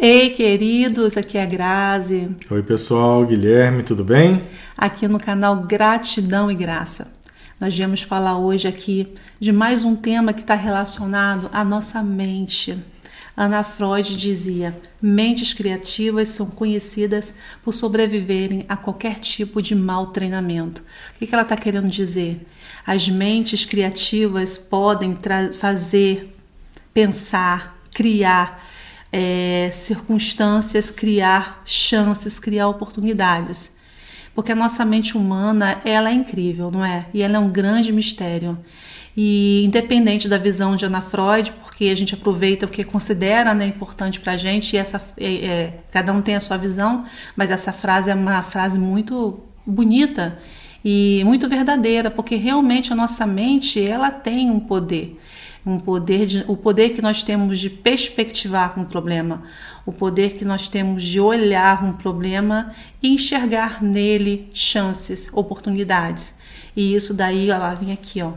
Ei, queridos, aqui é a Grazi. Oi, pessoal, Guilherme, tudo bem? Aqui no canal Gratidão e Graça. Nós viemos falar hoje aqui de mais um tema que está relacionado à nossa mente. Ana Freud dizia: mentes criativas são conhecidas por sobreviverem a qualquer tipo de mau treinamento. O que ela está querendo dizer? As mentes criativas podem fazer, pensar, criar é, circunstâncias, criar chances, criar oportunidades. Porque a nossa mente humana, ela é incrível, não é? E ela é um grande mistério. E independente da visão de Ana Freud, porque a gente aproveita o que considera né, importante para a gente, e essa, é, é, cada um tem a sua visão, mas essa frase é uma frase muito bonita e muito verdadeira, porque realmente a nossa mente ela tem um poder um poder de, o poder que nós temos de perspectivar um problema, o poder que nós temos de olhar um problema e enxergar nele chances, oportunidades. E isso daí, ela vem aqui, ó.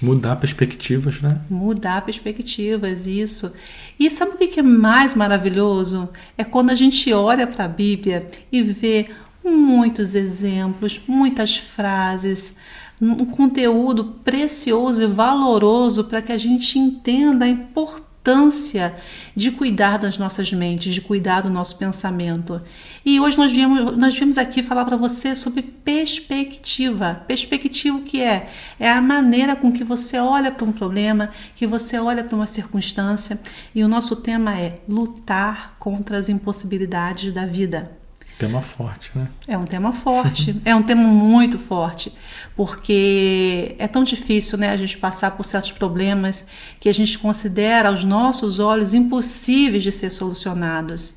Mudar perspectivas, né? Mudar perspectivas, isso. E sabe o que é mais maravilhoso? É quando a gente olha para a Bíblia e vê muitos exemplos, muitas frases, um conteúdo precioso e valoroso para que a gente entenda a importância de cuidar das nossas mentes, de cuidar do nosso pensamento. E hoje nós viemos, nós viemos aqui falar para você sobre perspectiva. Perspectiva o que é? É a maneira com que você olha para um problema, que você olha para uma circunstância. E o nosso tema é lutar contra as impossibilidades da vida. Tema forte, né? É um tema forte, é um tema muito forte, porque é tão difícil, né, a gente passar por certos problemas que a gente considera aos nossos olhos impossíveis de ser solucionados.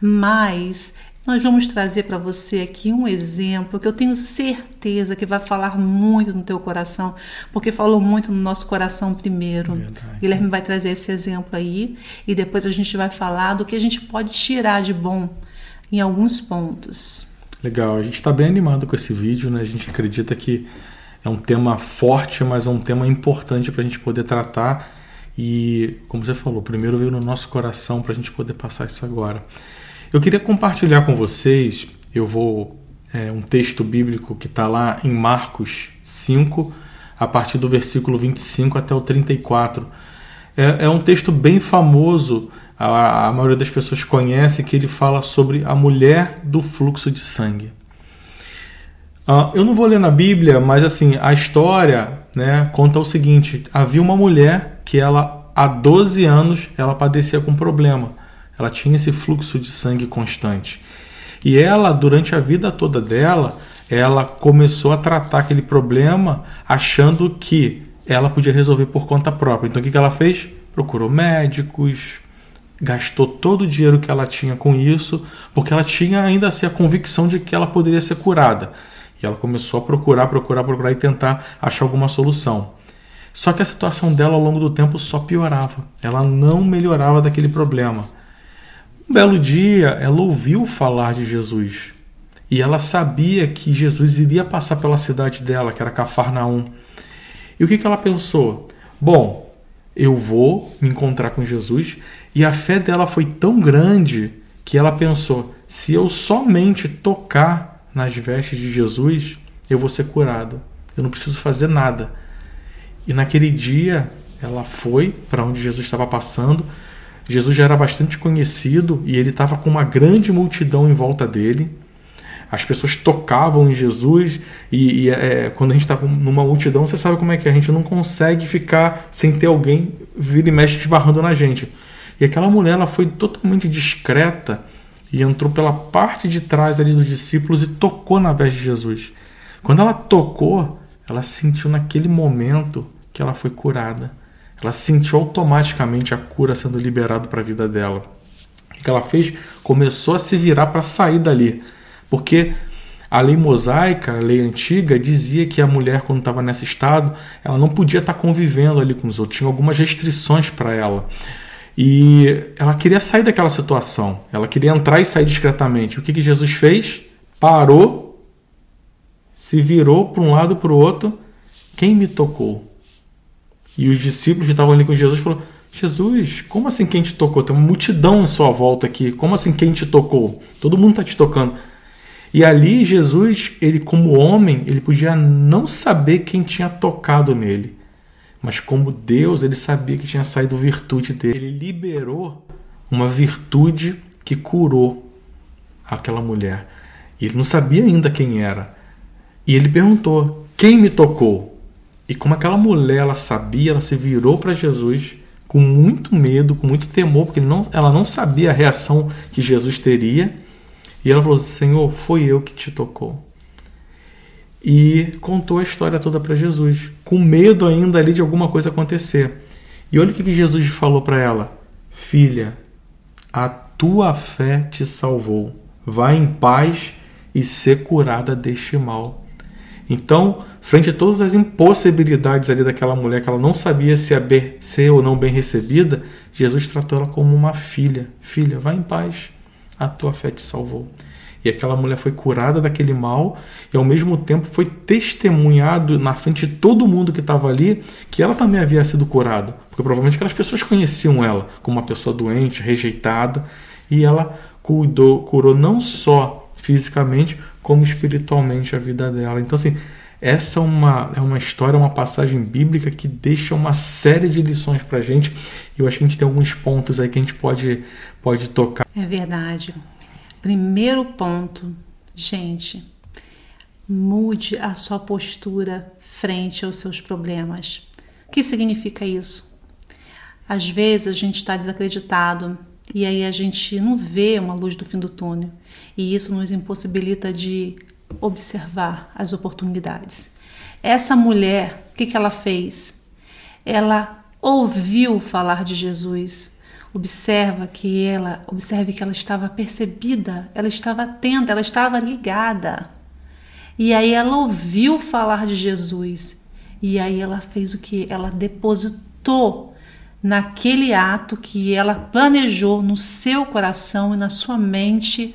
Mas nós vamos trazer para você aqui um exemplo que eu tenho certeza que vai falar muito no teu coração, porque falou muito no nosso coração primeiro. Verdade. Guilherme vai trazer esse exemplo aí e depois a gente vai falar do que a gente pode tirar de bom em alguns pontos. Legal, a gente está bem animado com esse vídeo, né? A gente acredita que é um tema forte, mas é um tema importante para a gente poder tratar. E, como você falou, primeiro veio no nosso coração para a gente poder passar isso agora. Eu queria compartilhar com vocês, eu vou. É, um texto bíblico que está lá em Marcos 5, a partir do versículo 25 até o 34. É, é um texto bem famoso a, a maioria das pessoas conhece, que ele fala sobre a mulher do fluxo de sangue. Uh, eu não vou ler na Bíblia, mas assim, a história né, conta o seguinte: havia uma mulher que ela há 12 anos ela padecia com problema. Ela tinha esse fluxo de sangue constante. E ela, durante a vida toda dela, ela começou a tratar aquele problema achando que ela podia resolver por conta própria. Então o que ela fez? Procurou médicos, gastou todo o dinheiro que ela tinha com isso, porque ela tinha ainda assim a convicção de que ela poderia ser curada. E ela começou a procurar, procurar, procurar e tentar achar alguma solução. Só que a situação dela ao longo do tempo só piorava. Ela não melhorava daquele problema. Um belo dia, ela ouviu falar de Jesus. E ela sabia que Jesus iria passar pela cidade dela, que era Cafarnaum. E o que, que ela pensou? Bom, eu vou me encontrar com Jesus e a fé dela foi tão grande que ela pensou: se eu somente tocar nas vestes de Jesus, eu vou ser curado. Eu não preciso fazer nada. E naquele dia, ela foi para onde Jesus estava passando. Jesus já era bastante conhecido e ele estava com uma grande multidão em volta dele. As pessoas tocavam em Jesus e, e é, quando a gente está numa multidão, você sabe como é que é. A gente não consegue ficar sem ter alguém vir e mexe esbarrando na gente. E aquela mulher ela foi totalmente discreta e entrou pela parte de trás ali dos discípulos e tocou na veste de Jesus. Quando ela tocou, ela sentiu naquele momento que ela foi curada. Ela sentiu automaticamente a cura sendo liberada para a vida dela. O que ela fez? Começou a se virar para sair dali. Porque a lei mosaica, a lei antiga, dizia que a mulher, quando estava nesse estado, ela não podia estar convivendo ali com os outros, tinha algumas restrições para ela. E ela queria sair daquela situação. Ela queria entrar e sair discretamente. O que, que Jesus fez? Parou, se virou para um lado para o outro. Quem me tocou? E os discípulos que estavam ali com Jesus falaram: Jesus, como assim quem te tocou? Tem uma multidão em sua volta aqui. Como assim quem te tocou? Todo mundo está te tocando. E ali Jesus, ele como homem, ele podia não saber quem tinha tocado nele. Mas como Deus, ele sabia que tinha saído virtude dele. Ele liberou uma virtude que curou aquela mulher. E ele não sabia ainda quem era. E ele perguntou: "Quem me tocou?" E como aquela mulher ela sabia, ela se virou para Jesus com muito medo, com muito temor, porque não, ela não sabia a reação que Jesus teria. E ela falou: Senhor, foi eu que te tocou. E contou a história toda para Jesus, com medo ainda ali de alguma coisa acontecer. E olha o que Jesus falou para ela: Filha, a tua fé te salvou. Vá em paz e ser curada deste mal. Então, frente a todas as impossibilidades ali daquela mulher que ela não sabia se ia ser ou não bem recebida, Jesus tratou ela como uma filha. Filha, vá em paz, a tua fé te salvou. E aquela mulher foi curada daquele mal e ao mesmo tempo foi testemunhado na frente de todo mundo que estava ali que ela também havia sido curada. Porque provavelmente aquelas pessoas conheciam ela como uma pessoa doente, rejeitada, e ela cuidou, curou não só fisicamente, como espiritualmente a vida dela. Então, assim, essa é uma, é uma história, uma passagem bíblica que deixa uma série de lições para a gente. E eu acho que a gente tem alguns pontos aí que a gente pode, pode tocar. É verdade. Primeiro ponto, gente, mude a sua postura frente aos seus problemas. O que significa isso? Às vezes a gente está desacreditado e aí a gente não vê uma luz do fim do túnel e isso nos impossibilita de observar as oportunidades. Essa mulher, o que, que ela fez? Ela ouviu falar de Jesus, Observa que ela, observe que ela estava percebida, ela estava atenta, ela estava ligada. E aí ela ouviu falar de Jesus. E aí ela fez o que? Ela depositou naquele ato que ela planejou no seu coração e na sua mente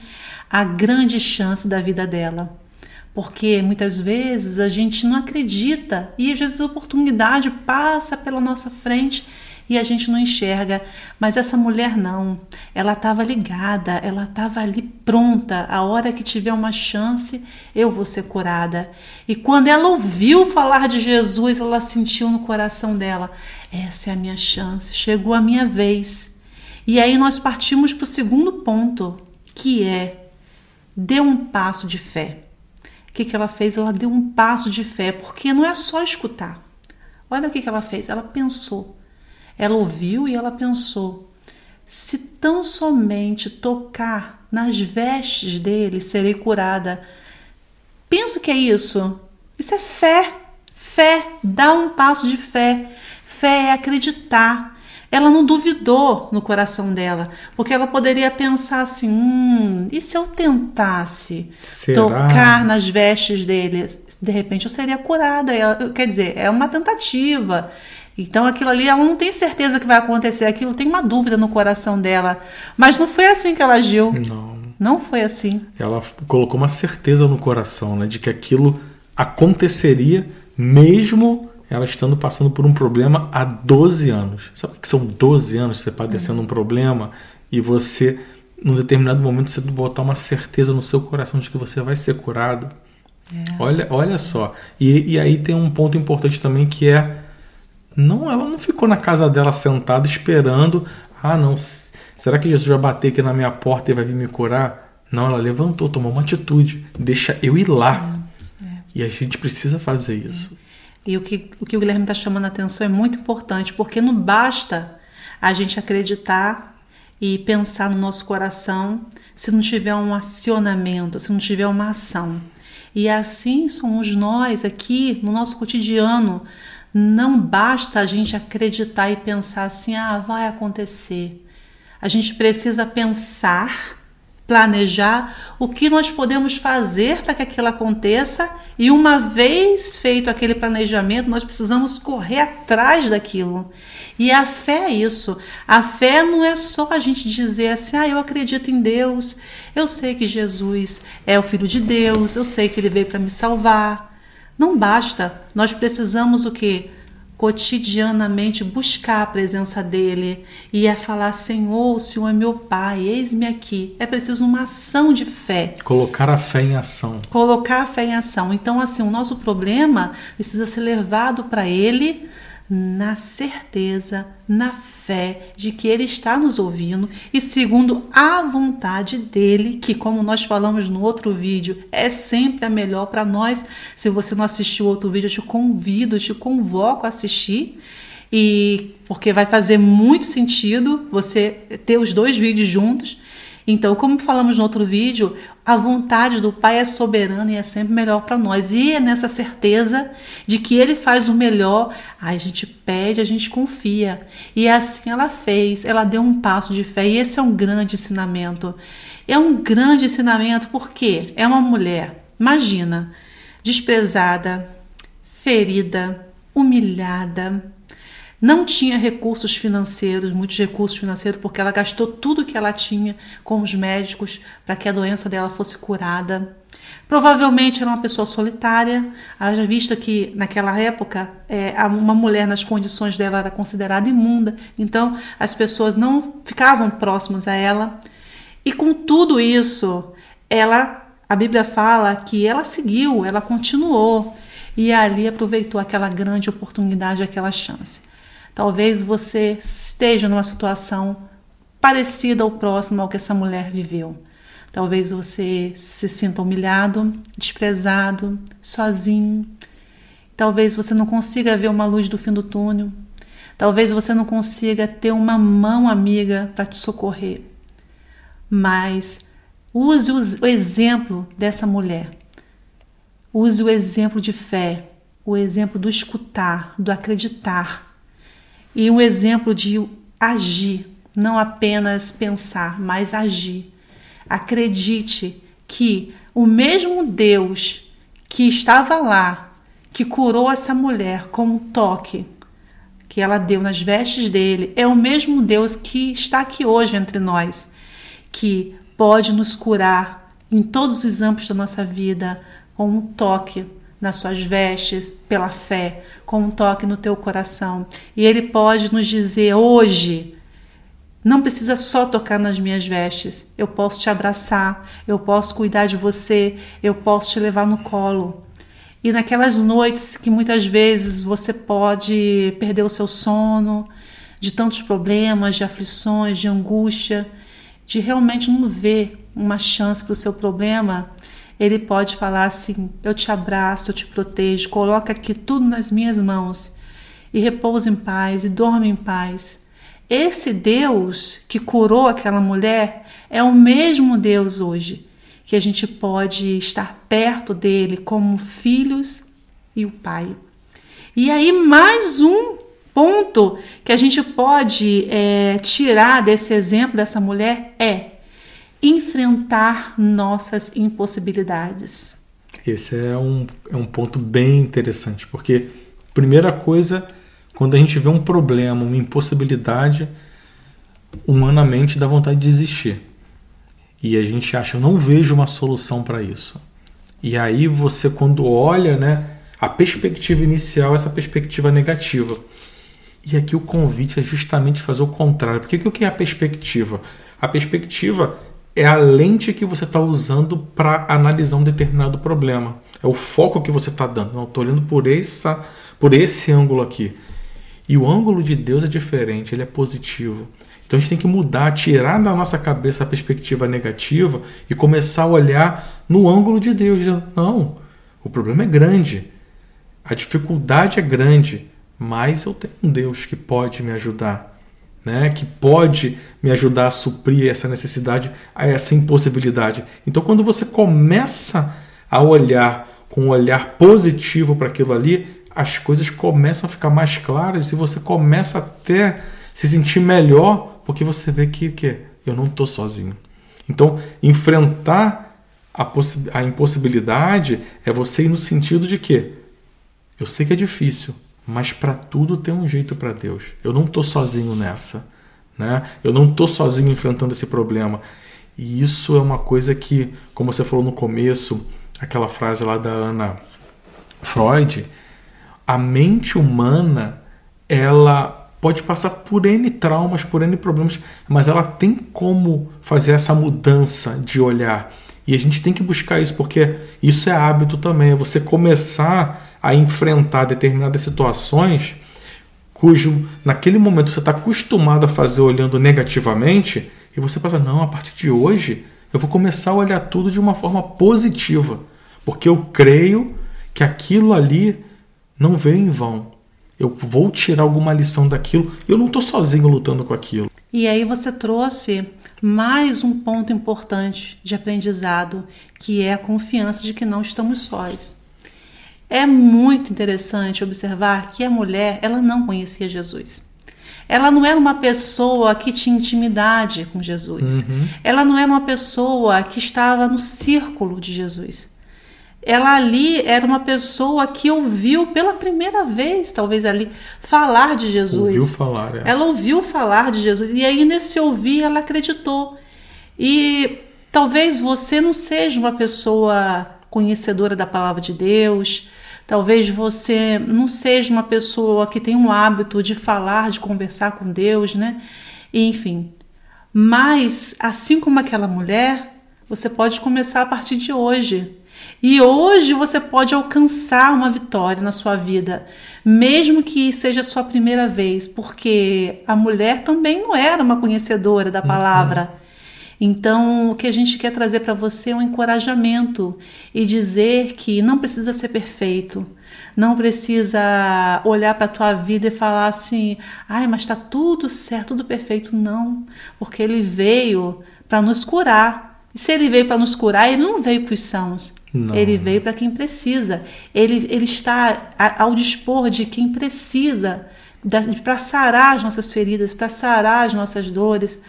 a grande chance da vida dela. Porque muitas vezes a gente não acredita e às vezes a oportunidade passa pela nossa frente e a gente não enxerga. Mas essa mulher não, ela estava ligada, ela estava ali pronta. A hora que tiver uma chance, eu vou ser curada. E quando ela ouviu falar de Jesus, ela sentiu no coração dela: essa é a minha chance, chegou a minha vez. E aí nós partimos para o segundo ponto, que é dê um passo de fé. O que, que ela fez? Ela deu um passo de fé, porque não é só escutar. Olha o que, que ela fez. Ela pensou. Ela ouviu e ela pensou: se tão somente tocar nas vestes dele, serei curada. Penso que é isso. Isso é fé. Fé, dá um passo de fé. Fé é acreditar. Ela não duvidou no coração dela, porque ela poderia pensar assim: hum, e se eu tentasse Será? tocar nas vestes dele? De repente eu seria curada. Ela, quer dizer, é uma tentativa. Então aquilo ali ela não tem certeza que vai acontecer, aquilo tem uma dúvida no coração dela. Mas não foi assim que ela agiu. Não. Não foi assim. Ela colocou uma certeza no coração, né, de que aquilo aconteceria mesmo ela estando passando por um problema há 12 anos. Sabe que são 12 anos você padecendo uhum. um problema e você, num determinado momento, você botar uma certeza no seu coração de que você vai ser curado. É. Olha, olha só. E, e aí tem um ponto importante também que é não, ela não ficou na casa dela sentada esperando. Ah, não, será que Jesus vai bater aqui na minha porta e vai vir me curar? Não, ela levantou, tomou uma atitude. Deixa eu ir lá. É, é. E a gente precisa fazer isso. É. E o que o, que o Guilherme está chamando a atenção é muito importante, porque não basta a gente acreditar e pensar no nosso coração se não tiver um acionamento, se não tiver uma ação. E assim somos nós aqui no nosso cotidiano. Não basta a gente acreditar e pensar assim, ah, vai acontecer. A gente precisa pensar, planejar o que nós podemos fazer para que aquilo aconteça e uma vez feito aquele planejamento, nós precisamos correr atrás daquilo. E a fé é isso. A fé não é só a gente dizer assim: "Ah, eu acredito em Deus. Eu sei que Jesus é o filho de Deus, eu sei que ele veio para me salvar". Não basta. Nós precisamos o que? cotidianamente buscar a presença dele e é falar: Senhor, o Senhor é meu Pai, eis-me aqui. É preciso uma ação de fé. Colocar a fé em ação. Colocar a fé em ação. Então, assim, o nosso problema precisa ser levado para ele na certeza, na fé de que Ele está nos ouvindo e segundo a vontade dele, que, como nós falamos no outro vídeo, é sempre a melhor para nós. Se você não assistiu outro vídeo, eu te convido, eu te convoco a assistir. E porque vai fazer muito sentido você ter os dois vídeos juntos então, como falamos no outro vídeo, a vontade do Pai é soberana e é sempre melhor para nós. E é nessa certeza de que Ele faz o melhor, a gente pede, a gente confia. E assim ela fez, ela deu um passo de fé. E esse é um grande ensinamento. É um grande ensinamento porque é uma mulher, imagina, desprezada, ferida, humilhada, não tinha recursos financeiros, muitos recursos financeiros, porque ela gastou tudo que ela tinha com os médicos para que a doença dela fosse curada. Provavelmente era uma pessoa solitária, haja vista que naquela época é, uma mulher nas condições dela era considerada imunda, então as pessoas não ficavam próximas a ela. E com tudo isso, ela, a Bíblia fala que ela seguiu, ela continuou e ali aproveitou aquela grande oportunidade, aquela chance. Talvez você esteja numa situação parecida ou próxima ao que essa mulher viveu. Talvez você se sinta humilhado, desprezado, sozinho. Talvez você não consiga ver uma luz do fim do túnel. Talvez você não consiga ter uma mão amiga para te socorrer. Mas use o exemplo dessa mulher. Use o exemplo de fé, o exemplo do escutar, do acreditar e um exemplo de agir, não apenas pensar, mas agir. Acredite que o mesmo Deus que estava lá, que curou essa mulher com um toque que ela deu nas vestes dele, é o mesmo Deus que está aqui hoje entre nós, que pode nos curar em todos os âmbitos da nossa vida com um toque nas suas vestes pela fé, com um toque no teu coração. E Ele pode nos dizer hoje: não precisa só tocar nas minhas vestes, eu posso te abraçar, eu posso cuidar de você, eu posso te levar no colo. E naquelas noites que muitas vezes você pode perder o seu sono, de tantos problemas, de aflições, de angústia, de realmente não ver uma chance para o seu problema, ele pode falar assim: Eu te abraço, eu te protejo, coloca aqui tudo nas minhas mãos e repousa em paz e dorme em paz. Esse Deus que curou aquela mulher é o mesmo Deus hoje, que a gente pode estar perto dele como filhos e o Pai. E aí, mais um ponto que a gente pode é, tirar desse exemplo dessa mulher é enfrentar nossas impossibilidades. Esse é um, é um ponto bem interessante, porque, primeira coisa, quando a gente vê um problema, uma impossibilidade, humanamente dá vontade de desistir. E a gente acha, eu não vejo uma solução para isso. E aí você, quando olha, né, a perspectiva inicial, essa perspectiva negativa. E aqui o convite é justamente fazer o contrário. Porque o que é a perspectiva? A perspectiva é a lente que você está usando para analisar um determinado problema. É o foco que você está dando. Não, estou olhando por, essa, por esse ângulo aqui. E o ângulo de Deus é diferente, ele é positivo. Então a gente tem que mudar, tirar da nossa cabeça a perspectiva negativa e começar a olhar no ângulo de Deus, dizendo: não, o problema é grande, a dificuldade é grande, mas eu tenho um Deus que pode me ajudar né, que pode me ajudar a suprir essa necessidade, a essa impossibilidade. Então, quando você começa a olhar com um olhar positivo para aquilo ali, as coisas começam a ficar mais claras e você começa até se sentir melhor porque você vê que, que eu não estou sozinho. Então, enfrentar a, a impossibilidade é você ir no sentido de que eu sei que é difícil, mas para tudo tem um jeito para Deus. Eu não estou sozinho nessa. Né? Eu não estou sozinho enfrentando esse problema. E isso é uma coisa que, como você falou no começo, aquela frase lá da Ana Freud, a mente humana ela pode passar por N traumas, por N problemas, mas ela tem como fazer essa mudança de olhar. E a gente tem que buscar isso, porque isso é hábito também. É você começar a enfrentar determinadas situações cujo naquele momento você está acostumado a fazer olhando negativamente, e você passa, não, a partir de hoje eu vou começar a olhar tudo de uma forma positiva, porque eu creio que aquilo ali não veio em vão. Eu vou tirar alguma lição daquilo. Eu não estou sozinho lutando com aquilo. E aí você trouxe mais um ponto importante de aprendizado, que é a confiança de que não estamos sós. É muito interessante observar que a mulher, ela não conhecia Jesus. Ela não era uma pessoa que tinha intimidade com Jesus. Uhum. Ela não era uma pessoa que estava no círculo de Jesus. Ela ali era uma pessoa que ouviu pela primeira vez, talvez ali, falar de Jesus. Ouviu falar, é. Ela ouviu falar de Jesus. E aí, nesse ouvir, ela acreditou. E talvez você não seja uma pessoa conhecedora da palavra de Deus, Talvez você não seja uma pessoa que tem um hábito de falar, de conversar com Deus, né? enfim. Mas, assim como aquela mulher, você pode começar a partir de hoje. E hoje você pode alcançar uma vitória na sua vida, mesmo que seja a sua primeira vez, porque a mulher também não era uma conhecedora da palavra. Uhum. Então, o que a gente quer trazer para você é um encorajamento e dizer que não precisa ser perfeito, não precisa olhar para a tua vida e falar assim: ai, mas está tudo certo, tudo perfeito. Não, porque ele veio para nos curar. E se ele veio para nos curar, ele não veio para os sãos. Não. Ele veio para quem precisa. Ele, ele está ao dispor de quem precisa para sarar as nossas feridas, para sarar as nossas dores.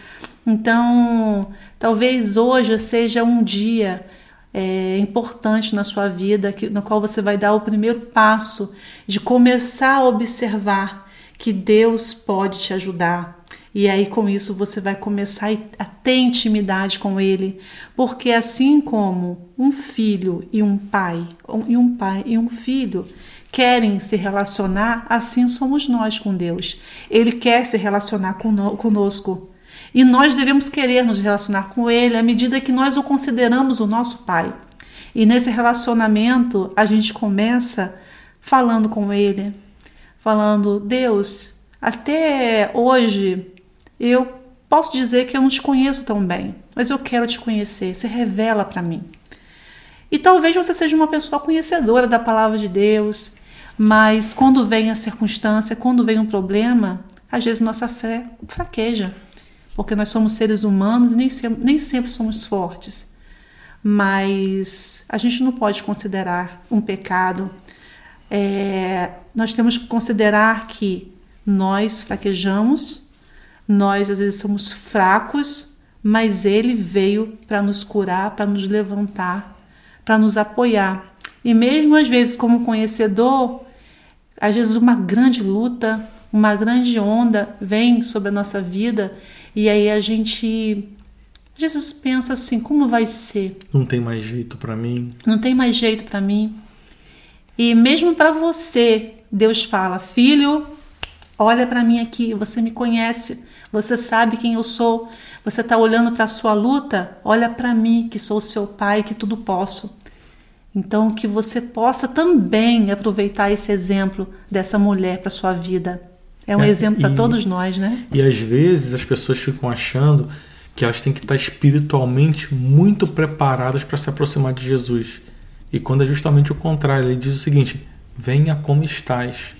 Então, Talvez hoje seja um dia é, importante na sua vida, que, no qual você vai dar o primeiro passo de começar a observar que Deus pode te ajudar. E aí, com isso, você vai começar a ter intimidade com Ele, porque assim como um filho e um pai, e um pai e um filho querem se relacionar, assim somos nós com Deus. Ele quer se relacionar conosco. E nós devemos querer nos relacionar com Ele à medida que nós o consideramos o nosso Pai. E nesse relacionamento a gente começa falando com Ele, falando: Deus, até hoje eu posso dizer que eu não te conheço tão bem, mas eu quero te conhecer. Se revela para mim. E talvez você seja uma pessoa conhecedora da palavra de Deus, mas quando vem a circunstância, quando vem um problema, às vezes nossa fé fraqueja porque nós somos seres humanos e nem, nem sempre somos fortes. Mas a gente não pode considerar um pecado. É, nós temos que considerar que nós fraquejamos, nós às vezes somos fracos, mas Ele veio para nos curar, para nos levantar, para nos apoiar. E mesmo às vezes, como conhecedor, às vezes uma grande luta, uma grande onda vem sobre a nossa vida e aí a gente Jesus pensa assim, como vai ser? Não tem mais jeito para mim. Não tem mais jeito para mim. E mesmo para você, Deus fala: "Filho, olha para mim aqui, você me conhece, você sabe quem eu sou. Você está olhando para a sua luta? Olha para mim, que sou seu pai, que tudo posso." Então, que você possa também aproveitar esse exemplo dessa mulher para sua vida. É um é, exemplo para todos nós, né? E às vezes as pessoas ficam achando que elas têm que estar espiritualmente muito preparadas para se aproximar de Jesus. E quando é justamente o contrário, ele diz o seguinte: venha como estás.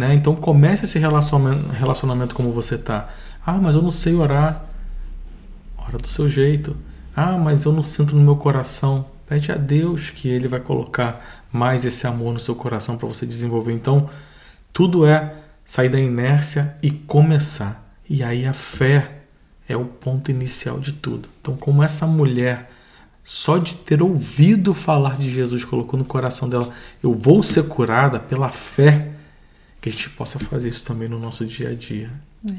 Né? Então comece esse relacionamento, relacionamento como você está. Ah, mas eu não sei orar. Ora do seu jeito. Ah, mas eu não sinto no meu coração. Pede a Deus que Ele vai colocar mais esse amor no seu coração para você desenvolver. Então, tudo é sair da inércia e começar. E aí a fé é o ponto inicial de tudo. Então, como essa mulher, só de ter ouvido falar de Jesus, colocou no coração dela: eu vou ser curada pela fé, que a gente possa fazer isso também no nosso dia a dia. É.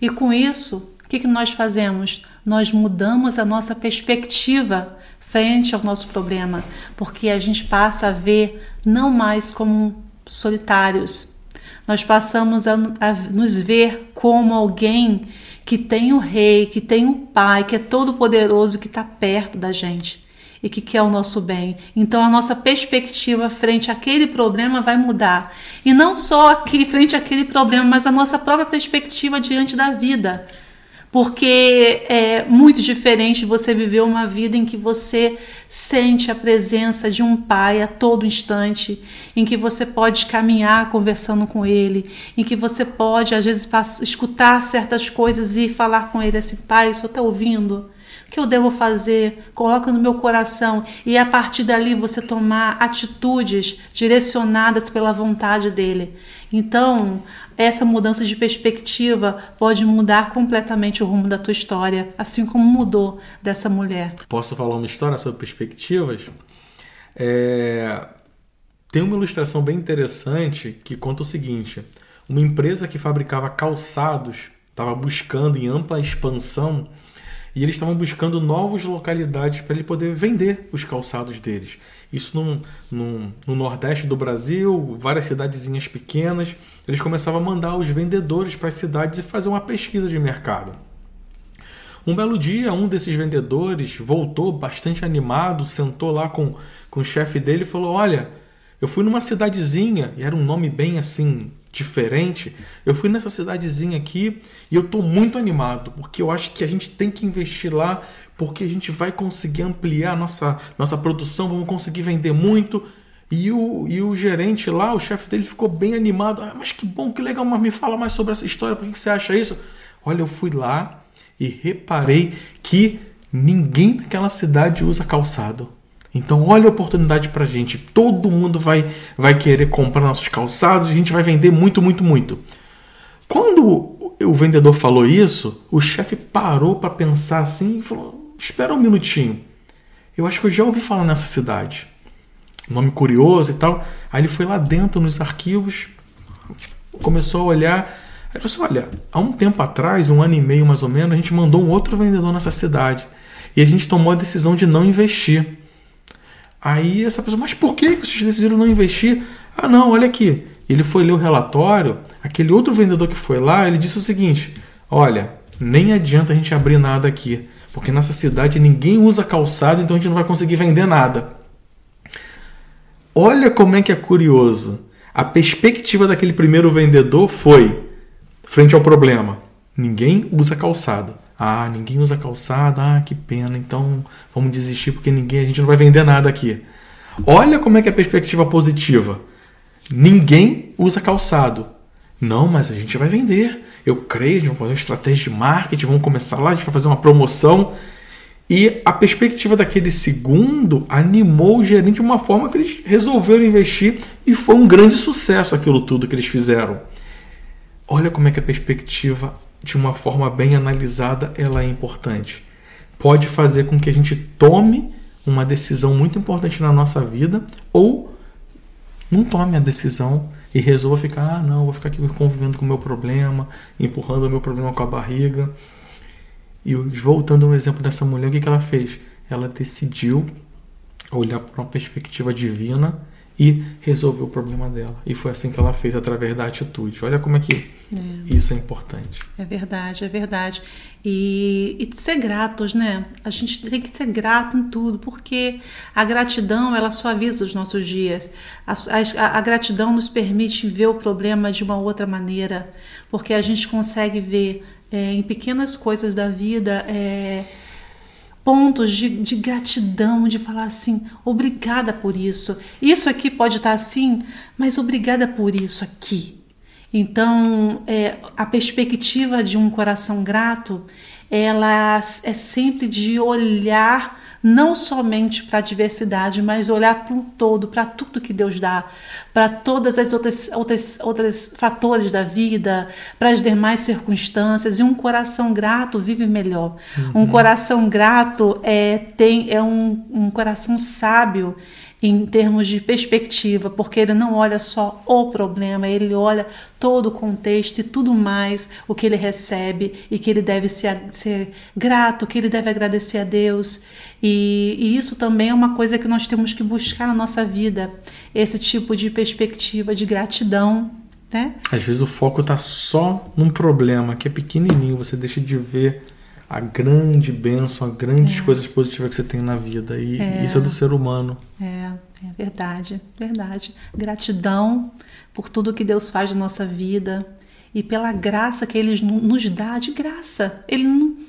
E com isso, o que, que nós fazemos? Nós mudamos a nossa perspectiva frente ao nosso problema, porque a gente passa a ver não mais como solitários, nós passamos a, a nos ver como alguém que tem o rei, que tem o pai, que é todo poderoso, que está perto da gente e que quer o nosso bem. Então a nossa perspectiva frente àquele problema vai mudar. E não só aqui frente àquele problema, mas a nossa própria perspectiva diante da vida. Porque é muito diferente você viver uma vida em que você sente a presença de um pai a todo instante, em que você pode caminhar conversando com ele, em que você pode, às vezes, escutar certas coisas e falar com ele assim: pai, senhor está ouvindo? Que eu devo fazer? Coloca no meu coração e a partir dali você tomar atitudes direcionadas pela vontade dele. Então, essa mudança de perspectiva pode mudar completamente o rumo da tua história, assim como mudou dessa mulher. Posso falar uma história sobre perspectivas? É... Tem uma ilustração bem interessante que conta o seguinte: uma empresa que fabricava calçados estava buscando em ampla expansão e eles estavam buscando novas localidades para ele poder vender os calçados deles. Isso no, no, no, Nordeste do Brasil, várias cidadezinhas pequenas. Eles começavam a mandar os vendedores para as cidades e fazer uma pesquisa de mercado. Um belo dia, um desses vendedores voltou bastante animado, sentou lá com, com o chefe dele e falou: Olha, eu fui numa cidadezinha, e era um nome bem assim, diferente. Eu fui nessa cidadezinha aqui e eu estou muito animado, porque eu acho que a gente tem que investir lá, porque a gente vai conseguir ampliar nossa, nossa produção, vamos conseguir vender muito. E o, e o gerente lá, o chefe dele, ficou bem animado. Ah, mas que bom, que legal, mas me fala mais sobre essa história, por que, você acha isso? Olha, eu fui lá e reparei que ninguém naquela cidade usa calçado. Então, olha a oportunidade para gente. Todo mundo vai, vai querer comprar nossos calçados a gente vai vender muito, muito, muito. Quando o vendedor falou isso, o chefe parou para pensar assim e falou: Espera um minutinho. Eu acho que eu já ouvi falar nessa cidade. Nome curioso e tal. Aí ele foi lá dentro nos arquivos, começou a olhar. Aí falou assim: Olha, há um tempo atrás, um ano e meio mais ou menos, a gente mandou um outro vendedor nessa cidade. E a gente tomou a decisão de não investir. Aí essa pessoa, mas por que vocês decidiram não investir? Ah, não, olha aqui. Ele foi ler o relatório, aquele outro vendedor que foi lá, ele disse o seguinte: olha, nem adianta a gente abrir nada aqui, porque nessa cidade ninguém usa calçado, então a gente não vai conseguir vender nada. Olha como é que é curioso. A perspectiva daquele primeiro vendedor foi frente ao problema: ninguém usa calçado. Ah, ninguém usa calçado, ah, que pena, então vamos desistir porque ninguém, a gente não vai vender nada aqui. Olha como é que é a perspectiva positiva. Ninguém usa calçado. Não, mas a gente vai vender. Eu creio, a gente vai fazer uma estratégia de marketing, vamos começar lá, a gente vai fazer uma promoção. E a perspectiva daquele segundo animou o gerente de uma forma que eles resolveram investir e foi um grande sucesso aquilo tudo que eles fizeram. Olha como é que a perspectiva de uma forma bem analisada, ela é importante. Pode fazer com que a gente tome uma decisão muito importante na nossa vida ou não tome a decisão e resolva ficar, ah, não, vou ficar aqui convivendo com o meu problema, empurrando o meu problema com a barriga. E voltando ao exemplo dessa mulher, o que, ela fez? Ela decidiu olhar para uma perspectiva divina e resolver o problema dela. E foi assim que ela fez através da atitude. Olha como é que é. isso é importante. É verdade, é verdade. E, e ser gratos, né? A gente tem que ser grato em tudo, porque a gratidão ela suaviza os nossos dias. A, a, a gratidão nos permite ver o problema de uma outra maneira, porque a gente consegue ver é, em pequenas coisas da vida. É, pontos de, de, gratidão, de falar assim, obrigada por isso. Isso aqui pode estar assim, mas obrigada por isso aqui. Então, é, a perspectiva de um coração grato, ela é sempre de olhar não somente para a diversidade, mas olhar para um todo, para tudo que Deus dá, para todas as outras outras outros fatores da vida, para as demais circunstâncias. E um coração grato vive melhor. Uhum. Um coração grato é tem é um, um coração sábio em termos de perspectiva, porque ele não olha só o problema, ele olha todo o contexto e tudo mais o que ele recebe e que ele deve ser, ser grato, que ele deve agradecer a Deus. E, e isso também é uma coisa que nós temos que buscar na nossa vida, esse tipo de perspectiva de gratidão Né? Às vezes o foco está só num problema que é pequenininho, você deixa de ver a grande bênção, as grandes é. coisas positivas que você tem na vida. E é. isso é do ser humano. É, é verdade, verdade. Gratidão por tudo que Deus faz na nossa vida e pela graça que Ele nos dá de graça. Ele,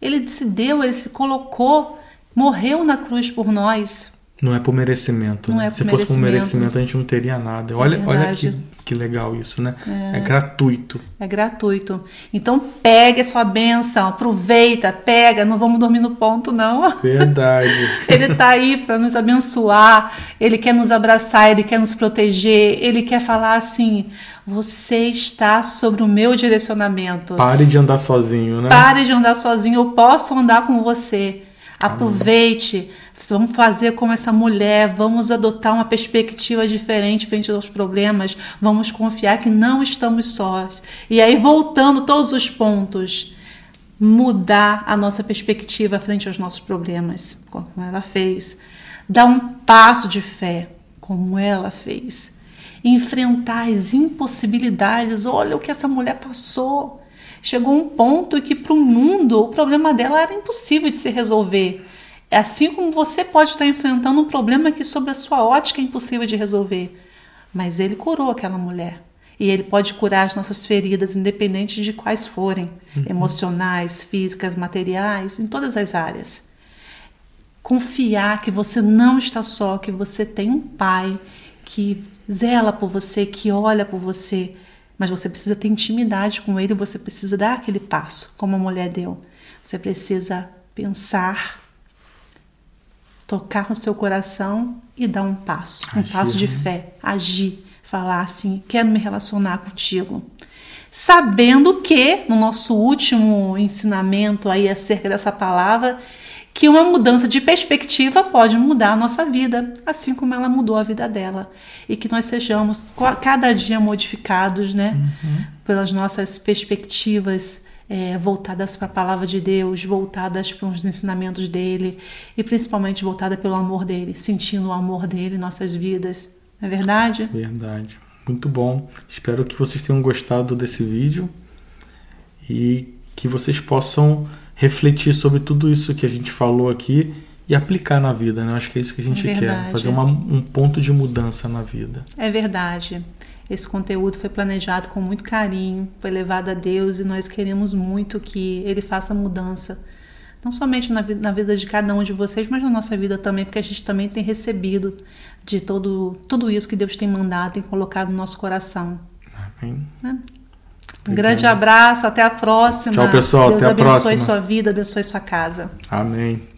ele se deu, Ele se colocou, morreu na cruz por nós. Não é por merecimento. Não né? é por Se merecimento. fosse por merecimento, a gente não teria nada. Olha, é olha que, que legal isso, né? É. é. gratuito. É gratuito. Então pegue a sua benção, aproveita, pega, não vamos dormir no ponto, não. Verdade. ele está aí para nos abençoar, ele quer nos abraçar, ele quer nos proteger, ele quer falar assim: você está sobre o meu direcionamento. Pare de andar sozinho, né? Pare de andar sozinho, eu posso andar com você. Aproveite. Vamos fazer como essa mulher, vamos adotar uma perspectiva diferente frente aos problemas, vamos confiar que não estamos sós. E aí, voltando todos os pontos, mudar a nossa perspectiva frente aos nossos problemas, como ela fez. Dar um passo de fé, como ela fez. Enfrentar as impossibilidades. Olha o que essa mulher passou. Chegou um ponto que, para o mundo, o problema dela era impossível de se resolver é assim como você pode estar enfrentando um problema que, sob a sua ótica, é impossível de resolver. Mas ele curou aquela mulher. E ele pode curar as nossas feridas, independente de quais forem uhum. emocionais, físicas, materiais, em todas as áreas. Confiar que você não está só, que você tem um pai que zela por você, que olha por você, mas você precisa ter intimidade com ele, você precisa dar aquele passo, como a mulher deu. Você precisa pensar tocar no seu coração e dar um passo, um agir, passo de né? fé, agir, falar assim: quero me relacionar contigo. Sabendo que, no nosso último ensinamento aí acerca dessa palavra, que uma mudança de perspectiva pode mudar a nossa vida, assim como ela mudou a vida dela. E que nós sejamos cada dia modificados, né? Uhum. Pelas nossas perspectivas é, voltadas para a palavra de Deus, voltadas para os ensinamentos dele e principalmente voltada pelo amor dele, sentindo o amor dele em nossas vidas. Não é verdade? Verdade. Muito bom. Espero que vocês tenham gostado desse vídeo e que vocês possam refletir sobre tudo isso que a gente falou aqui e aplicar na vida, né? Eu acho que é isso que a gente é quer, fazer uma, um ponto de mudança na vida. É verdade. Esse conteúdo foi planejado com muito carinho, foi levado a Deus e nós queremos muito que Ele faça mudança. Não somente na, na vida de cada um de vocês, mas na nossa vida também, porque a gente também tem recebido de todo, tudo isso que Deus tem mandado, tem colocado no nosso coração. Amém. Né? Um grande abraço, até a próxima. Tchau, pessoal. Deus até a próxima. Deus abençoe sua vida, abençoe sua casa. Amém.